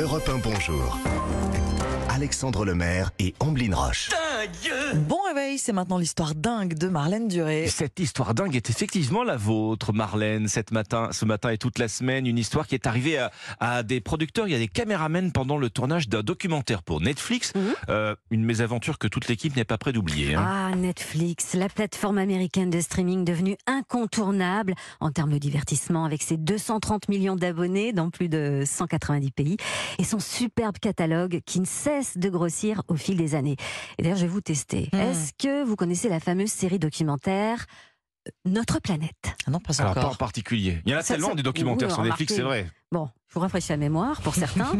Europe 1 Bonjour. Alexandre Lemaire et Amblin Roche. Bon réveil, c'est maintenant l'histoire dingue de Marlène Duré. Cette histoire dingue est effectivement la vôtre, Marlène. Cette matin, ce matin et toute la semaine, une histoire qui est arrivée à, à des producteurs, il y a des caméramens pendant le tournage d'un documentaire pour Netflix. Mhm. Euh, une mésaventure que toute l'équipe n'est pas près d'oublier. hein. Ah, Netflix, la plateforme américaine de streaming devenue incontournable en termes de divertissement avec ses 230 millions d'abonnés dans plus de 190 pays et son superbe catalogue qui ne cesse de grossir au fil des années. Et d'ailleurs, je vais vous tester. Hmm. Est-ce que vous connaissez la fameuse série documentaire euh, Notre planète? Ah non, pas Alors pas en encore. particulier. Il y en a Ça, tellement ça- des documentaires oui, sur Netflix, c'est vrai. Bon, je vous rafraîchis la mémoire pour certains.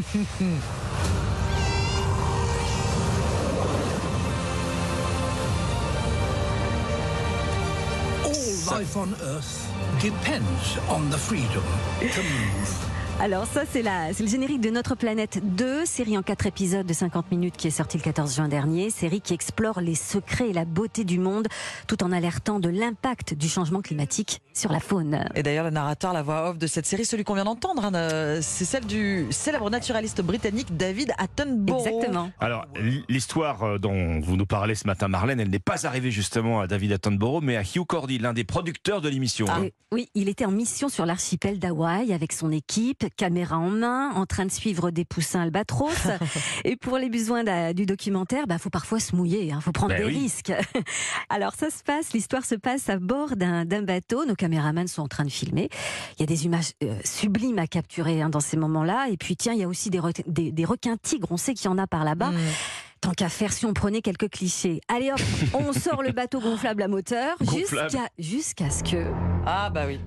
All life on Earth depends on the freedom to move. Alors ça, c'est la, c'est le générique de Notre Planète 2, série en 4 épisodes de 50 minutes qui est sortie le 14 juin dernier, série qui explore les secrets et la beauté du monde tout en alertant de l'impact du changement climatique sur la faune. Et d'ailleurs, le narrateur, la voix off de cette série, celui qu'on vient d'entendre, hein, euh, c'est celle du célèbre naturaliste britannique David Attenborough. Exactement. Alors, l'histoire euh, dont vous nous parlez ce matin, Marlène, elle n'est pas arrivée justement à David Attenborough, mais à Hugh Cordy, l'un des producteurs de l'émission. hein. Et- oui, il était en mission sur l'archipel d'Hawaï avec son équipe, caméra en main, en train de suivre des poussins albatros. et pour les besoins du documentaire, bah faut parfois se mouiller, il faut prendre Ben des oui. risques. Alors ça se passe, l'histoire se passe à bord d'un bateau. Nos caméramans sont en train de filmer. Il y a des images euh, sublimes à capturer hein, dans ces moments-là. Et puis tiens, il y a aussi des, re- des, des requins tigres. On sait qu'il y en a par là-bas. Hmm. Tant qu'à faire, si on prenait quelques clichés. Allez hop, on sort le bateau gonflable à moteur jusqu'à jusqu'à ce que Ah bah oui.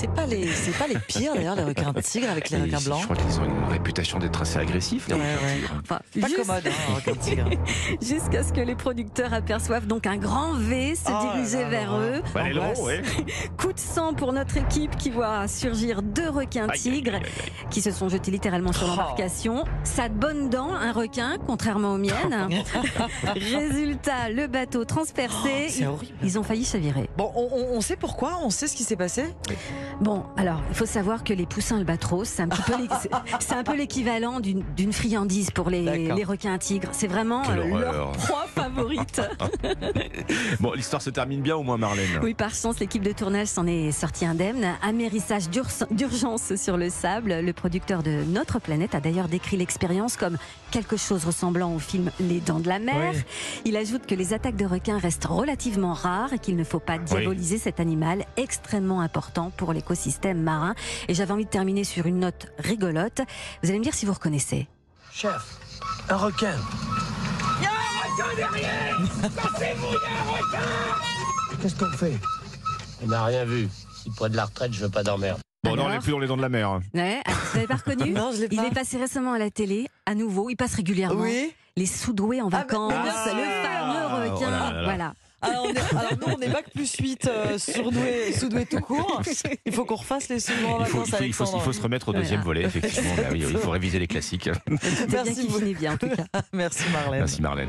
C'est pas les, c'est pas les pires d'ailleurs les requins tigres avec les Et requins je blancs. crois qu'ils ont une réputation d'être assez agressifs. les Ouais, requins ouais. Enfin, Pas juste- commode, hein, requin tigre. Jusqu'à ce que les producteurs aperçoivent donc un grand V se Oh là diriger là vers là eux. Bah, Angoisse. ouais. Coup de sang pour notre équipe qui voit surgir deux requins tigres aïe, aïe, aïe. qui se sont jetés littéralement sur Oh. l'embarcation. Ça de bonnes dents, un requin, contrairement aux miennes. Résultat, le bateau transpercé. C'est horrible. Ils ont failli chavirer. Bon, on, on- on sait pourquoi, on sait ce qui s'est passé? Bon, alors, il faut savoir que les poussins albatros, c'est un petit peu, c'est- un peu l'équivalent d'une friandise pour les, requins tigres. C'est vraiment euh, leur proie favorite. Bon, l'histoire se termine bien au moins, Marlène. Oui, par chance, l'équipe de tournage s'en est sortie indemne. Amérissage d'urgence sur le sable. Le producteur de Notre Planète a d'ailleurs décrit l'expérience comme quelque chose ressemblant au film Les Dents de la Mer. Oui. Il ajoute que les attaques de requins restent relativement rares et qu'il ne faut pas diaboliser cet animal extrêmement important pour l'écosystème marin. Et j'avais envie de terminer sur une note rigolote. Vous allez me dire si vous reconnaissez. Chef, un requin. Qu'est-ce qu'on fait On n'a rien vu. Si près de la retraite, je veux pas dormir. Bon, non, on n'est plus dans les dents de la mer. hein. Ouais, ah, vous n'avez pas reconnu Non, je l'ai Il pas. est passé récemment à la télé, à nouveau, il passe régulièrement. Oui. Les sous-doués en Ah, vacances, mais bien sûr. le fameux requin. Oh là là là. Voilà. Alors, on est- alors, nous, on est bac plus 8 euh, surdoué, sous-doué tout court. Il faut qu'on refasse les sous en Il faut, vacances, il faut- il faut- il se remettre au deuxième volet, effectivement. Bah oui, il faut réviser les classiques. Bien Merci bien, en tout cas. Merci Marlène. Merci, Marlène.